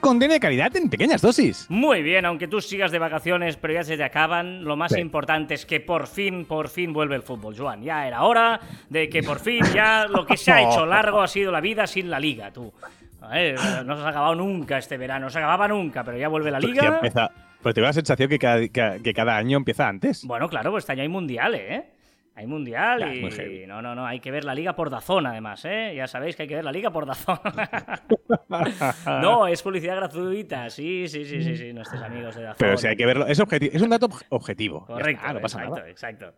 Contenido de calidad en pequeñas dosis. Muy bien, aunque tú sigas de vacaciones, pero ya se te acaban, lo más Sí. importante es que por fin, por fin vuelve el fútbol, Joan. Ya era hora de que por fin ya lo que se ha hecho largo ha sido la vida sin la liga, tú. Ver, no se ha acabado nunca este verano, no se acababa nunca, pero ya vuelve la liga. empieza- Pero tengo la sensación que cada, que, que cada año empieza antes. Bueno, claro, pues este año hay mundial, ¿eh? Hay mundial Ya, y no, no, no, hay que ver la liga por Dazón además, ¿eh? Ya sabéis que hay que ver la liga por Dazón. no, es publicidad gratuita, sí, sí, sí, sí, sí, nuestros amigos de Dazón. Pero si hay que verlo. Es, un dato obj- objetivo. Correcto, está, no pasa exacto, nada. exacto.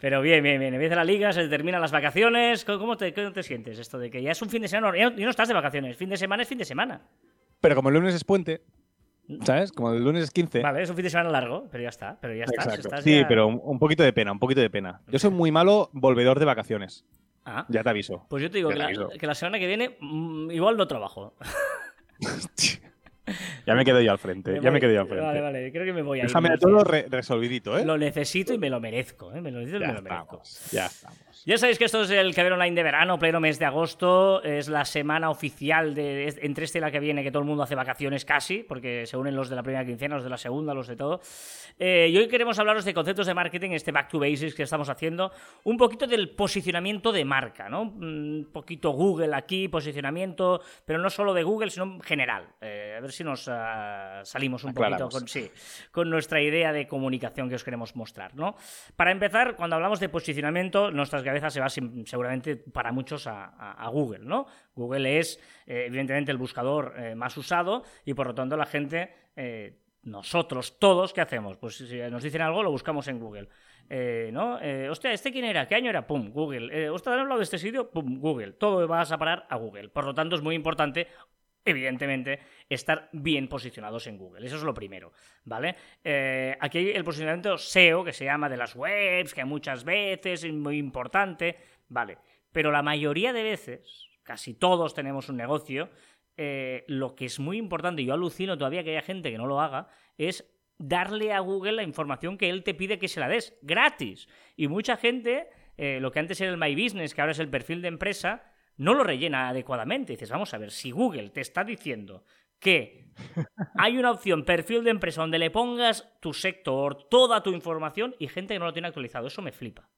Pero bien, bien, bien. Empieza la liga, se terminan las vacaciones. ¿Cómo cómo te, cómo te sientes esto de que ya es un fin de semana? Ya no, ya no estás de vacaciones. Fin de semana es fin de semana. Pero como el lunes es puente, ¿sabes? Como el lunes es 15. Vale, es un fin de semana largo, pero ya está. Pero ya. Exacto. estás Sí, ya- pero un, un poquito de pena, un poquito de pena. Yo soy muy malo volvedor de vacaciones. Ah, Ya te aviso. pues yo te digo que te la, que la semana que viene mm, igual no trabajo. ya me quedo yo al frente. Ya me quedo yo al frente. Vale, vale, creo que me voy a ir. Déjame todo re- resolvidito, ¿eh? Lo necesito y me lo merezco, ¿eh? Me lo necesito y ya me lo merezco. estamos. Ya estamos. Ya sabéis que esto es el Caber Online de verano, pleno mes de agosto. Es la semana oficial de es- entre este y la que viene, que todo el mundo hace vacaciones casi, porque se unen los de la primera quincena, los de la segunda, los de todo. Eh, y hoy queremos hablaros de conceptos de marketing, este Back to Basics que estamos haciendo, un poquito del posicionamiento de marca, ¿no? Un poquito Google aquí, posicionamiento, pero no solo de Google, sino en general. Eh, a ver si nos ah, salimos un poquito con, sí, con nuestra idea de comunicación que os queremos mostrar, ¿no? Para empezar, cuando hablamos de posicionamiento, nuestras cabezas se va seguramente para muchos a, a- a Google, ¿no? Google es, eh, evidentemente, el buscador eh, más usado y, por lo tanto, la gente, eh, nosotros, todos, ¿qué hacemos? Pues si nos dicen algo, lo buscamos en Google. Eh, ¿no? Eh, hostia, ¿este quién era? ¿Qué año era? Pum, Google. Eh, hostia, ¿han hablado de este sitio? Pum, Google. Todo vas a parar a Google. Por lo tanto, es muy importante evidentemente, estar bien posicionados en Google. Eso es lo primero, ¿vale? Eh, aquí hay el posicionamiento SEO, que se llama de las webs, que muchas veces es muy importante, ¿vale? Pero la mayoría de veces, casi todos tenemos un negocio, eh, lo que es muy importante, y yo alucino todavía que haya gente que no lo haga, es darle a Google la información que él te pide que se la des, gratis. Y mucha gente, eh, lo que antes era el My Business, que ahora es el perfil de empresa, no lo rellena adecuadamente. Dices, vamos a ver, si Google te está diciendo que hay una opción perfil de empresa donde le pongas tu sector, toda tu información y gente que no lo tiene actualizado, eso me flipa.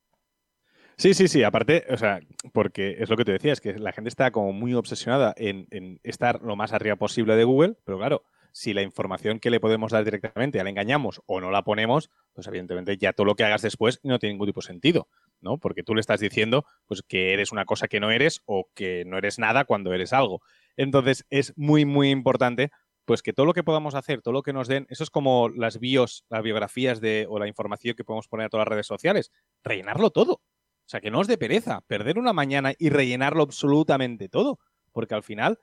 Sí, sí, sí. Aparte, o sea, porque es lo que te decía, es que la gente está como muy obsesionada en, en estar lo más arriba posible de Google, pero claro, si la información que le podemos dar directamente ya la engañamos o no la ponemos, pues evidentemente ya todo lo que hagas después no tiene ningún tipo de sentido, ¿no? Porque tú le estás diciendo pues que eres una cosa que no eres o que no eres nada cuando eres algo. Entonces es muy, muy importante pues que todo lo que podamos hacer, todo lo que nos den, eso es como las bios, las biografías de, o la información que podemos poner a todas las redes sociales, rellenarlo todo. O sea, que no os dé pereza perder una mañana y rellenarlo absolutamente todo, porque al final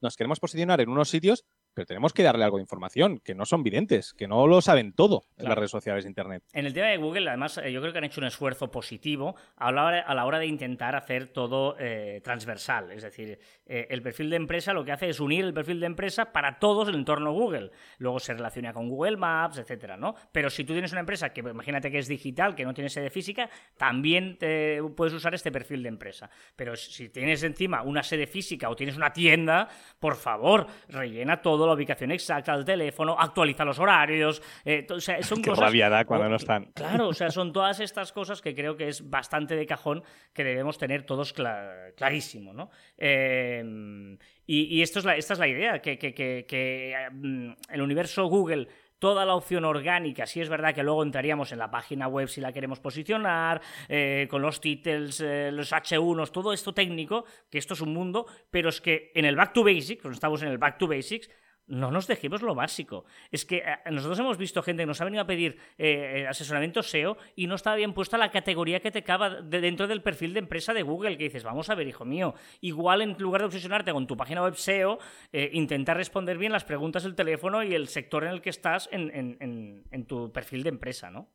nos queremos posicionar en unos sitios, pero tenemos que darle algo de información, que no son videntes, que no lo saben todo en las redes sociales de Internet. En el tema de Google, además, eh, yo creo que han hecho un esfuerzo positivo a la hora, a la hora de intentar hacer todo eh, transversal. Es decir, eh, el perfil de empresa lo que hace es unir el perfil de empresa para todos el entorno Google. Luego se relaciona con Google Maps, etcétera, ¿no? Pero si tú tienes una empresa que, imagínate que es digital, que no tiene sede física, también te- puedes usar este perfil de empresa. Pero si tienes encima una sede física o tienes una tienda, por favor, rellena todo, la ubicación exacta del teléfono, actualiza los horarios. eh, o sea, son Qué cosas rabia da cuando no están. Claro, o sea, son todas estas cosas que creo que es bastante de cajón que debemos tener todos cla- clarísimo, ¿no? Eh, y y esto es la, esta es la idea, que, que- que- que, mm, el universo Google toda la opción orgánica, sí es verdad que luego entraríamos en la página web si la queremos posicionar, eh, con los títulos, eh, los H1, todo esto técnico, que esto es un mundo, pero es que en el Back to Basics, cuando estamos en el Back to Basics, no nos dejemos lo básico. Es que eh, nosotros hemos visto gente que nos ha venido a pedir eh, asesoramiento SEO y no estaba bien puesta la categoría que te cava de dentro del perfil de empresa de Google, que dices, vamos a ver, hijo mío, igual en lugar de obsesionarte con tu página web SEO, eh, intentar responder bien las preguntas del teléfono y el sector en el que estás en, tu perfil de empresa, ¿no?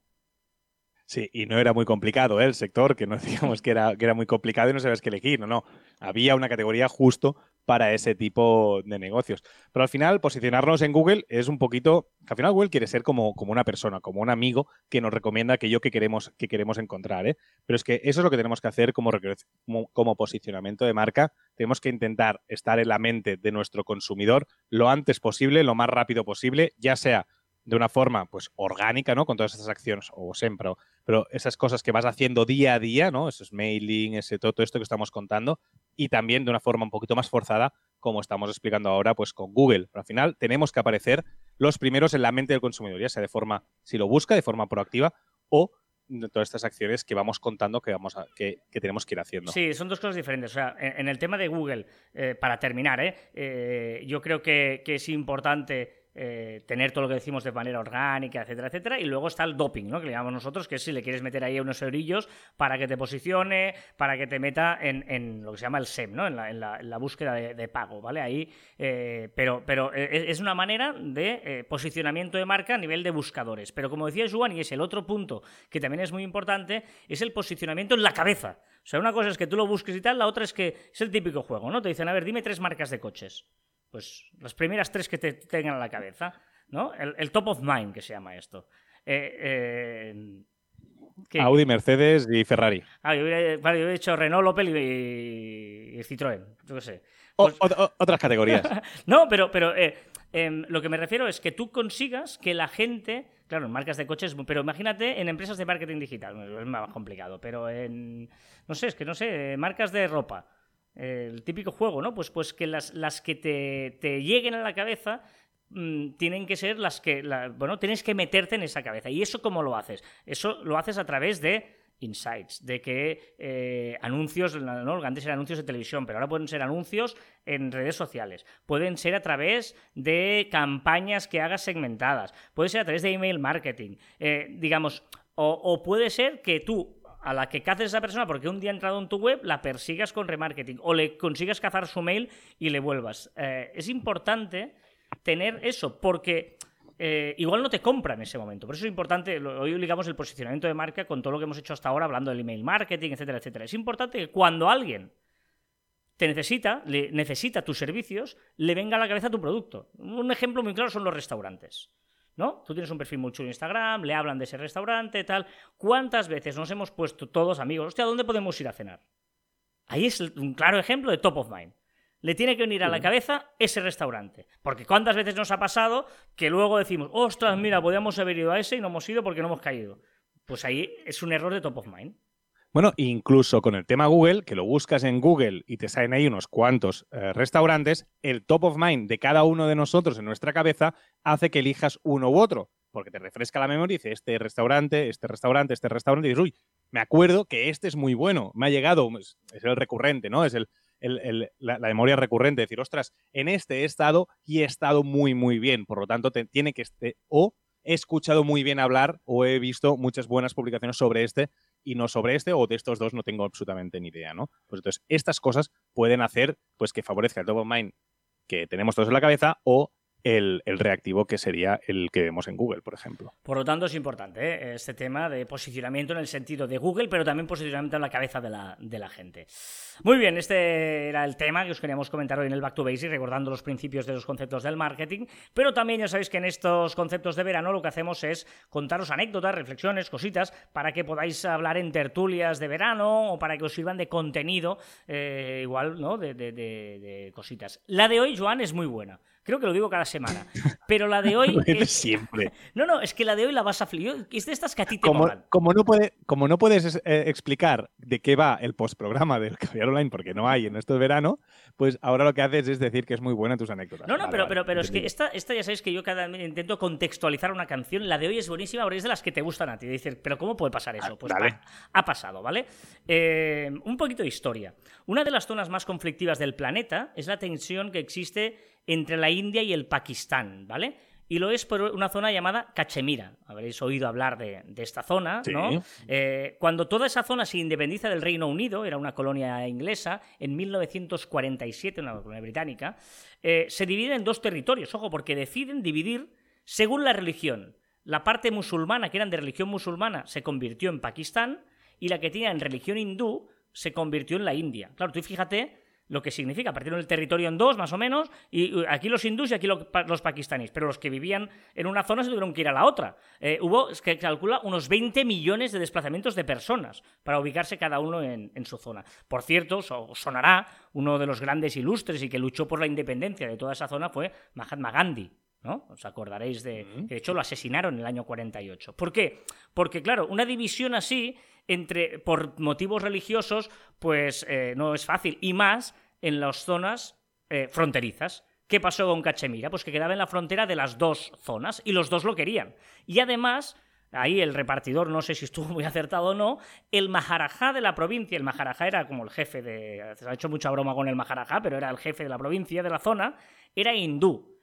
Sí, y no era muy complicado ¿eh? el sector, que no digamos que era, que era muy complicado y no sabías qué elegir. No, no. Había una categoría justo para ese tipo de negocios. Pero al final, posicionarnos en Google es un poquito, al final Google quiere ser como, como una persona, como un amigo que nos recomienda aquello que queremos, que queremos encontrar. ¿eh? Pero es que eso es lo que tenemos que hacer como, como, posicionamiento de marca. Tenemos que intentar estar en la mente de nuestro consumidor lo antes posible, lo más rápido posible, ya sea de una forma pues orgánica, ¿no? Con todas estas acciones, o siempre, pero esas cosas que vas haciendo día a día, ¿no? Esos mailing, ese todo, esto que estamos contando, y también de una forma un poquito más forzada, como estamos explicando ahora, pues con Google. Al final tenemos que aparecer los primeros en la mente del consumidor, ya sea de forma, si lo busca, de forma proactiva, o de todas estas acciones que vamos contando que, vamos a, que, tenemos que ir haciendo. Sí, son dos cosas diferentes. O sea, en, el tema de Google, eh, para terminar, ¿eh? Eh, yo creo que, que es importante eh, tener todo lo que decimos de manera orgánica, etcétera, etcétera. Y luego está el doping, ¿no? Que le llamamos nosotros, que es si le quieres meter ahí unos eurillos para que te posicione, para que te meta en, lo que se llama el SEM, ¿no? En la, búsqueda de, pago, ¿vale? Ahí, eh, pero, pero eh, es una manera de posicionamiento de marca a nivel de buscadores. Pero como decía Juan, y es el otro punto que también es muy importante, es el posicionamiento en la cabeza. O sea, una cosa es que tú lo busques y tal, la otra es que es el típico juego, ¿no? Te dicen, a ver, dime tres marcas de coches. Pues las primeras tres que te tengan a la cabeza, ¿no? El, top of mind que se llama esto. Eh, eh, Audi, Mercedes y Ferrari. Ah, yo, he dicho Renault, Opel y, Citroën, yo qué sé. Pues otras categorías. no, pero, pero eh, em, lo que me refiero es que tú consigas que la gente, claro, en marcas de coches, pero imagínate en empresas de marketing digital, es más complicado, pero en, no sé, es que no sé, marcas de ropa el típico juego, ¿no? Pues, pues que las, las que te, te, lleguen a la cabeza mm, tienen que ser las que, bueno, tienes que meterte en esa cabeza. ¿Y eso cómo lo haces? Eso lo haces a través de insights, de que eh, anuncios, ¿no? antes eran anuncios de televisión, pero ahora pueden ser anuncios en redes sociales, pueden ser a través de campañas que hagas segmentadas, puede ser a través de email marketing, eh, digamos, o, puede ser que tú a la que caces a esa persona porque un día ha entrado en tu web, la persigas con remarketing o le consigas cazar su mail y le vuelvas. Eh, es importante tener eso porque eh, igual no te compra en ese momento. Por eso es importante, hoy ligamos el posicionamiento de marca con todo lo que hemos hecho hasta ahora hablando del email marketing, etcétera, etcétera. Es importante que cuando alguien te necesita, le necesita tus servicios, le venga a la cabeza tu producto. Un ejemplo muy claro son los restaurantes. ¿No? Tú tienes un perfil muy chulo en Instagram, le hablan de ese restaurante, tal. ¿Cuántas veces nos hemos puesto todos amigos, hostia, ¿dónde podemos ir a cenar? Ahí es un claro ejemplo de top of mind. Le tiene que venir a la cabeza ese restaurante. Porque cuántas veces nos ha pasado que luego decimos, ostras, mira, podíamos haber ido a ese y no hemos ido porque no hemos caído. Pues ahí es un error de top of mind. Bueno, incluso con el tema Google, que lo buscas en Google y te salen ahí unos cuantos eh, restaurantes, el top of mind de cada uno de nosotros en nuestra cabeza hace que elijas uno u otro, porque te refresca la memoria y dice, este restaurante, este restaurante, este restaurante, y dices, uy, me acuerdo que este es muy bueno, me ha llegado, es el recurrente, ¿no? Es el, la, memoria recurrente, decir, ostras, en este he estado y he estado muy, muy bien, por lo tanto, te, tiene que este, o he escuchado muy bien hablar o he visto muchas buenas publicaciones sobre este y no sobre este, o de estos dos no tengo absolutamente ni idea, ¿no? Pues entonces, estas cosas pueden hacer pues que favorezca el top of mind que tenemos todos en la cabeza o el, reactivo que sería el que vemos en Google, por ejemplo. Por lo tanto, es importante ¿eh? este tema de posicionamiento en el sentido de Google, pero también posicionamiento en la cabeza de la, gente. Muy bien, este era el tema que os queríamos comentar hoy en el Back to Basics, recordando los principios de los conceptos del marketing, pero también ya sabéis que en estos conceptos de verano lo que hacemos es contaros anécdotas, reflexiones, cositas, para que podáis hablar en tertulias de verano o para que os sirvan de contenido, eh, igual, ¿no? De, de cositas. La de hoy, Joan, es muy buena. Creo que lo digo cada semana. Pero la de hoy. es... Siempre. No, no, es que la de hoy la vas a flipar. Es de estas que a ti te como, como no, puede, como no puedes eh, explicar de qué va el postprograma del Caviar Online, porque no hay en esto de verano, pues ahora lo que haces es decir que es muy buena tus anécdotas. No, no, pero, pero, pero es que esta, esta ya sabéis que yo cada intento contextualizar una canción. La de hoy es buenísima, pero es de las que te gustan a ti. Decir, pero ¿cómo puede pasar eso? Ah, pues ha, pasado, ¿vale? Eh, un poquito de historia. Una de las zonas más conflictivas del planeta es la tensión que existe entre la India y el Pakistán, ¿vale? Y lo es por una zona llamada Cachemira. Habréis oído hablar de, esta zona, ¿no? Eh, cuando toda esa zona se independiza del Reino Unido, era una colonia inglesa, en 1947, una colonia británica, eh, se divide en dos territorios, ojo, porque deciden dividir según la religión. La parte musulmana, que eran de religión musulmana, se convirtió en Pakistán, y la que tenía en religión hindú se convirtió en la India. Claro, tú fíjate lo que significa. Partieron el territorio en dos, más o menos, y aquí los hindús y aquí los pakistaníes. Pero los que vivían en una zona se tuvieron que ir a la otra. Eh, hubo, que calcula, unos 20 millones de desplazamientos de personas para ubicarse cada uno en, su zona. Por cierto, sonará, uno de los grandes ilustres y que luchó por la independencia de toda esa zona fue Mahatma Gandhi. ¿No? Os acordaréis de que de hecho lo asesinaron en el año 48. ¿Por qué? Porque claro, una división así entre por motivos religiosos pues eh, no es fácil y más en las zonas eh, fronterizas. ¿Qué pasó con Cachemira? Pues que quedaba en la frontera de las dos zonas y los dos lo querían. Y además, ahí el repartidor, no sé si estuvo muy acertado o no, el Maharajá de la provincia, el Maharajá era como el jefe de... Se ha hecho mucha broma con el Maharajá, pero era el jefe de la provincia, de la zona, era hindú.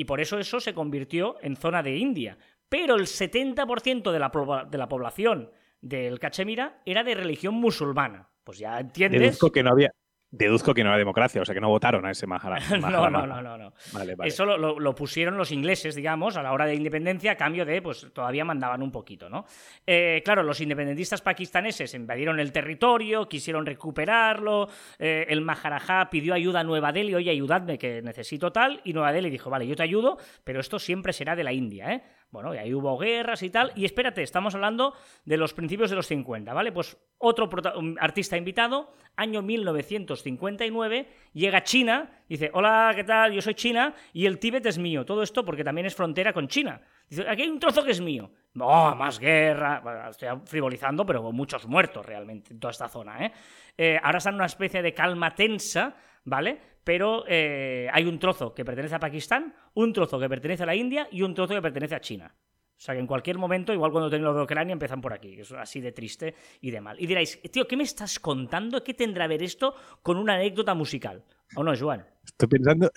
Y por eso eso se convirtió en zona de India. Pero el 70% de la, de la población del Cachemira era de religión musulmana. Pues ya entiendes. que no había, Deduzco que no era democracia, o sea que no votaron a ese Maharaj. no, no, no, no, Eso lo, pusieron los ingleses, digamos, a la hora de independencia, a cambio de, pues todavía mandaban un poquito, ¿no? Eh, claro, los independentistas pakistaneses invadieron el territorio, quisieron recuperarlo, eh, el Maharajá pidió ayuda a Nueva Delhi, oye, ayudadme que necesito tal, y Nueva Delhi dijo, vale, yo te ayudo, pero esto siempre será de la India, ¿eh? Bueno, y ahí hubo guerras y tal. Y espérate, estamos hablando de los principios de los 50, ¿vale? Pues otro artista invitado, año 1959, llega China, dice, hola, ¿qué tal? Yo soy China y el Tíbet es mío. Todo esto porque también es frontera con China. Dice, aquí hay un trozo que es mío. Oh, más guerra. estoy frivolizando, pero muchos muertos realmente en toda esta zona, ¿eh? eh ahora está en una especie de calma tensa, ¿vale? Pero eh, hay un trozo que pertenece a Pakistán, un trozo que pertenece a la India y un trozo que pertenece a China. O sea que en cualquier momento, igual cuando tengo lo de Ucrania, empiezan por aquí. Es así de triste y de mal. Y diréis, tío, ¿qué me estás contando? ¿Qué tendrá que ver esto con una anécdota musical? ¿O no, Joan? Estoy pensando,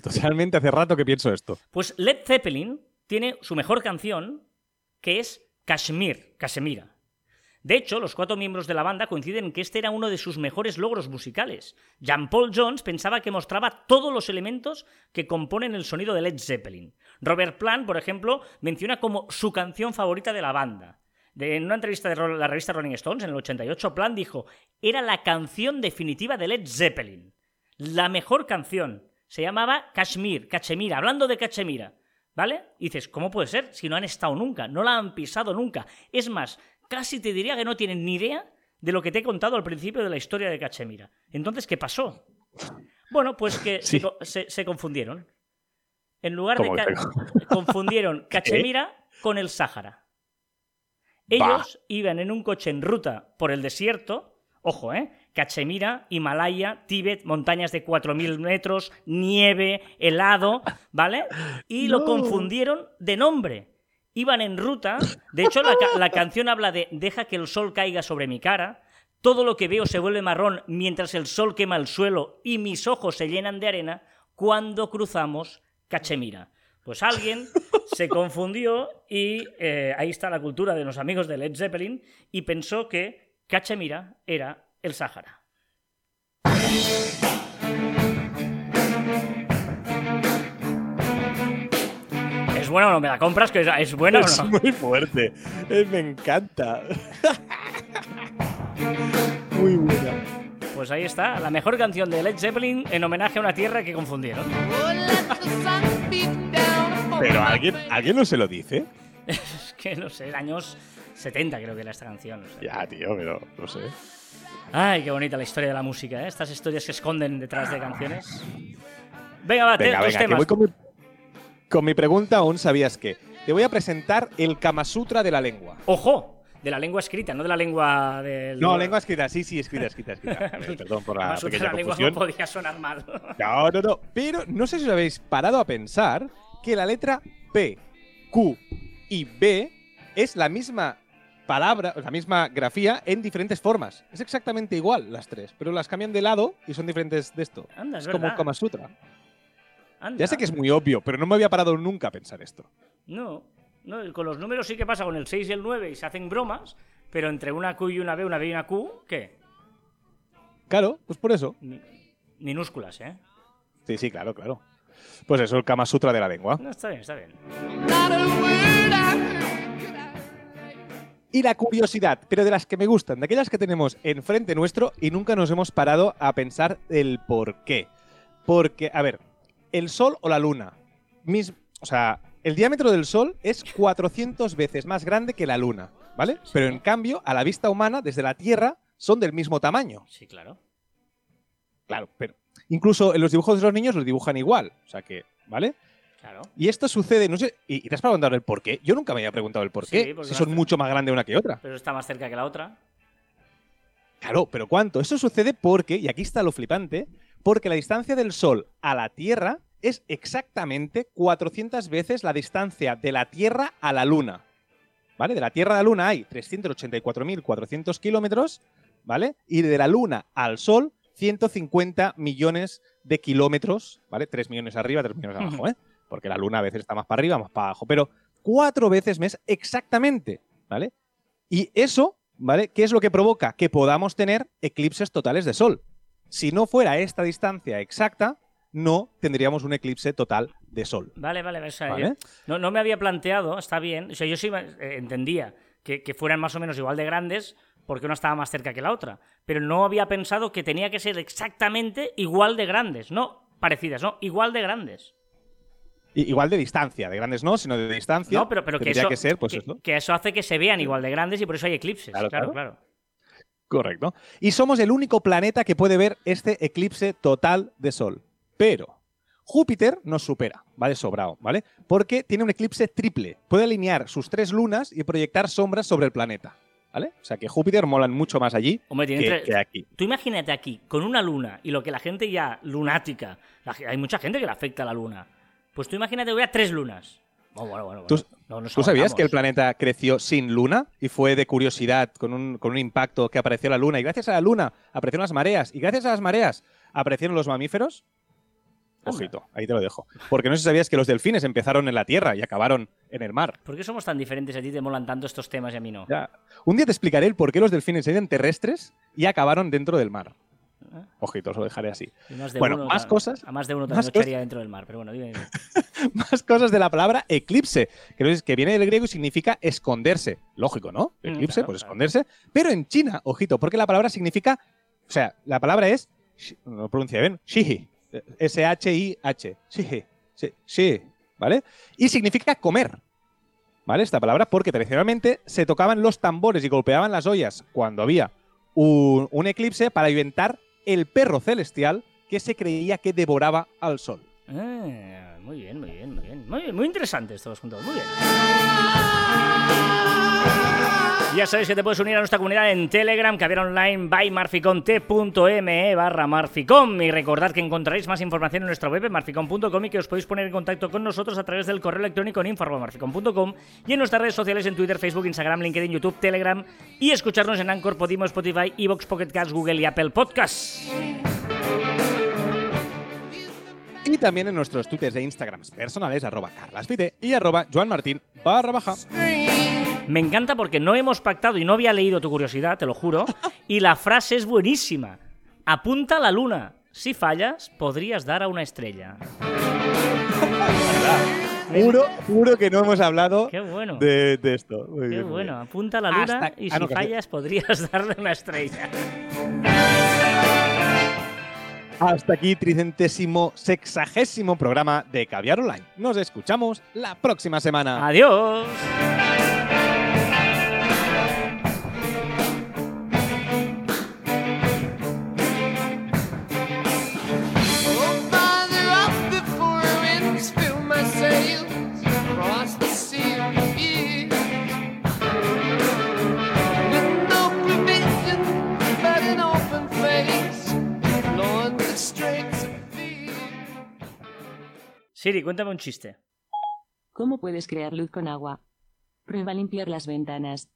totalmente hace rato que pienso esto. Pues Led Zeppelin tiene su mejor canción, que es Kashmir, Kashmira. De hecho, los cuatro miembros de la banda coinciden en que este era uno de sus mejores logros musicales. Jean-Paul Jones pensaba que mostraba todos los elementos que componen el sonido de Led Zeppelin. Robert Plant, por ejemplo, menciona como su canción favorita de la banda. en una entrevista de la revista Rolling Stones en el 88, Plant dijo, era la canción definitiva de Led Zeppelin. La mejor canción. Se llamaba Kashmir, Cachemira, hablando de Cachemira. ¿Vale? Y dices, ¿cómo puede ser? Si no han estado nunca, no la han pisado nunca. Es más, casi te diría que no tienen ni idea de lo que te he contado al principio de la historia de Cachemira. Entonces, ¿qué pasó? Bueno, pues que se, confundieron. En lugar de confundieron Cachemira con el Sáhara. Ellos iban en un coche en ruta por el desierto, ojo, ¿eh? Cachemira, Himalaya, Tíbet, montañas de 4.000 metros, nieve, helado, ¿vale? Y lo confundieron de nombre iban en ruta. De hecho, la, canción habla de deja que el sol caiga sobre mi cara. Todo lo que veo se vuelve marrón mientras el sol quema el suelo y mis ojos se llenan de arena cuando cruzamos Cachemira. Pues alguien se confundió y eh, ahí está la cultura de los amigos de Led Zeppelin y pensó que Cachemira era el Sáhara. Buena o no? ¿Me la compras? ¿Que es buena es o no? muy fuerte. Eh, me encanta. muy buena. Pues ahí está, la mejor canción de Led Zeppelin en homenaje a una tierra que confundieron. Pero ¿alguien, ¿alguien no se lo dice? es que no sé, años 70 creo que era esta canción. Ya, tío, pero no sé. Ay, qué bonita la historia de la música, ¿eh? Estas historias que esconden detrás de canciones. Venga, va, venga, venga, voy con con mi pregunta aún sabías que te voy a presentar el Kama Sutra de la lengua. ¡Ojo! De la lengua escrita, no de la lengua del... No, lengua escrita, sí, sí, escrita, escrita, escrita. Eh, perdón por la pequeña la lengua no podía sonar mal. no, no, no. Pero no sé si os habéis parado a pensar que la letra P, Q y B es la misma palabra, la misma grafía en diferentes formas. Es exactamente igual las tres, pero las cambian de lado y son diferentes de esto. Anda, es, como Kama Sutra. Ya sé que es muy obvio, pero no me había parado nunca a pensar esto. No, no, con los números sí que pasa con el 6 y el 9 y se hacen bromas, pero entre una Q y una B, una B y una Q, ¿qué? Claro, pues por eso. minúsculas, ¿eh? Sí, sí, claro, claro. Pues eso, el Kama Sutra de la lengua. No, está bien, está bien. Y la curiosidad, pero de las que me gustan, de aquellas que tenemos enfrente nuestro y nunca nos hemos parado a pensar el por qué. Porque, a ver, el Sol o la Luna. Mis, o sea, el diámetro del Sol es 400 veces más grande que la Luna, ¿vale? Pero en cambio, a la vista humana, desde la Tierra, son del mismo tamaño. Sí, claro. Claro, pero incluso en los dibujos de los niños los dibujan igual. O sea que, ¿vale? Claro. Y esto sucede, no sé, y, y te has preguntado el por qué. Yo nunca me había preguntado el por Sí, qué, porque si son mucho más grandes una que otra. Pero está más cerca que la otra. Claro, pero ¿cuánto? Eso sucede porque, y aquí está lo flipante, porque la distancia del Sol a la Tierra es exactamente 400 veces la distancia de la Tierra a la Luna. ¿Vale? De la Tierra a la Luna hay 384.400 kilómetros, ¿vale? Y de la Luna al Sol, 150 millones de kilómetros, ¿vale? 3 millones arriba, 3 millones abajo, ¿eh? Porque la Luna a veces está más para arriba, más para abajo, pero cuatro veces más exactamente, ¿vale? Y eso, ¿vale? ¿Qué es lo que provoca? Que podamos tener eclipses totales de Sol. Si no fuera esta distancia exacta, no tendríamos un eclipse total de Sol. Vale, vale, o sea, ¿Vale? no, no me había planteado, está bien. O sea, yo sí eh, entendía que, que fueran más o menos igual de grandes porque una estaba más cerca que la otra. Pero no había pensado que tenía que ser exactamente igual de grandes. No parecidas, no, igual de grandes. Igual de distancia, de grandes no, sino de distancia. No, pero, pero que, tendría eso, que ser, pues que, eso. que eso hace que se vean igual de grandes y por eso hay eclipses. Claro, Claro, claro. claro. Correcto. Y somos el único planeta que puede ver este eclipse total de Sol. Pero Júpiter nos supera, va de sobrado, ¿vale? Porque tiene un eclipse triple. Puede alinear sus tres lunas y proyectar sombras sobre el planeta, ¿vale? O sea que Júpiter molan mucho más allí Hombre, tiene que, tres- que aquí. Tú imagínate aquí, con una luna y lo que la gente ya lunática, la hay mucha gente que le afecta a la luna. Pues tú imagínate que hubiera tres lunas. Bueno, bueno, bueno. ¿Tú- bueno. No ¿Tú sabías que el planeta creció sin luna y fue de curiosidad con un, con un impacto que apareció la luna? Y gracias a la luna aparecieron las mareas. Y gracias a las mareas aparecieron los mamíferos. Ojito, ahí te lo dejo. Porque no sé si sabías que los delfines empezaron en la tierra y acabaron en el mar. ¿Por qué somos tan diferentes? A ti te molan tanto estos temas y a mí no. Ya. Un día te explicaré el por qué los delfines eran terrestres y acabaron dentro del mar. Ah. Ojito, os lo dejaré así. Más de Bueno, uno, más cosas, A más de uno también echaría dentro del mar. Pero bueno, dime. dime. Más cosas de la palabra eclipse, que, viene del griego y significa esconderse. Lógico, ¿no? Mm, Eclipse, claro, pues claro. esconderse. Pero en China, ojito, porque la palabra significa. O sea, la palabra es. No lo pronuncia bien. Shihi. S-H-I-H. Shihi. Sí, shi, ¿Vale? Y significa comer. ¿Vale? Esta palabra, porque tradicionalmente se tocaban los tambores y golpeaban las ollas cuando había un, eclipse para inventar el perro celestial que se creía que devoraba al sol. Ah, muy bien, muy bien, muy bien. Muy, muy interesantes todos juntos. Muy bien. Ya sabéis que te puedes unir a nuestra comunidad en Telegram, caviar online by marficom, t.me barra marficom. Y recordad que encontraréis más información en nuestra web en marficom.com y que os podéis poner en contacto con nosotros a través del correo electrónico en info@marficom.com y en nuestras redes sociales en Twitter, Facebook, Instagram, LinkedIn, YouTube, Telegram y escucharnos en Anchor, Podimo, Spotify, Evox, Pocket Cast, Google y Apple Podcasts. Y también en nuestros twitters e instagrams personales, arroba carlasfite y arroba joanmartin barra baja. Me encanta porque no hemos pactado y no había leído tu curiosidad, te lo juro. Y la frase es buenísima. Apunta a la luna. Si fallas, podrías dar a una estrella. Juro, juro que no hemos hablado Qué bueno. de, de esto. Muy Qué bien, bueno. bien. Apunta a la luna Hasta- y ah, si no, fallas, podrías darle una estrella. Hasta aquí, tricentésimo, sexagésimo programa de Caviar Online. Nos escuchamos la próxima semana. Adiós. Siri, cuéntame un chiste. ¿Cómo puedes crear luz con agua? Prueba a limpiar las ventanas.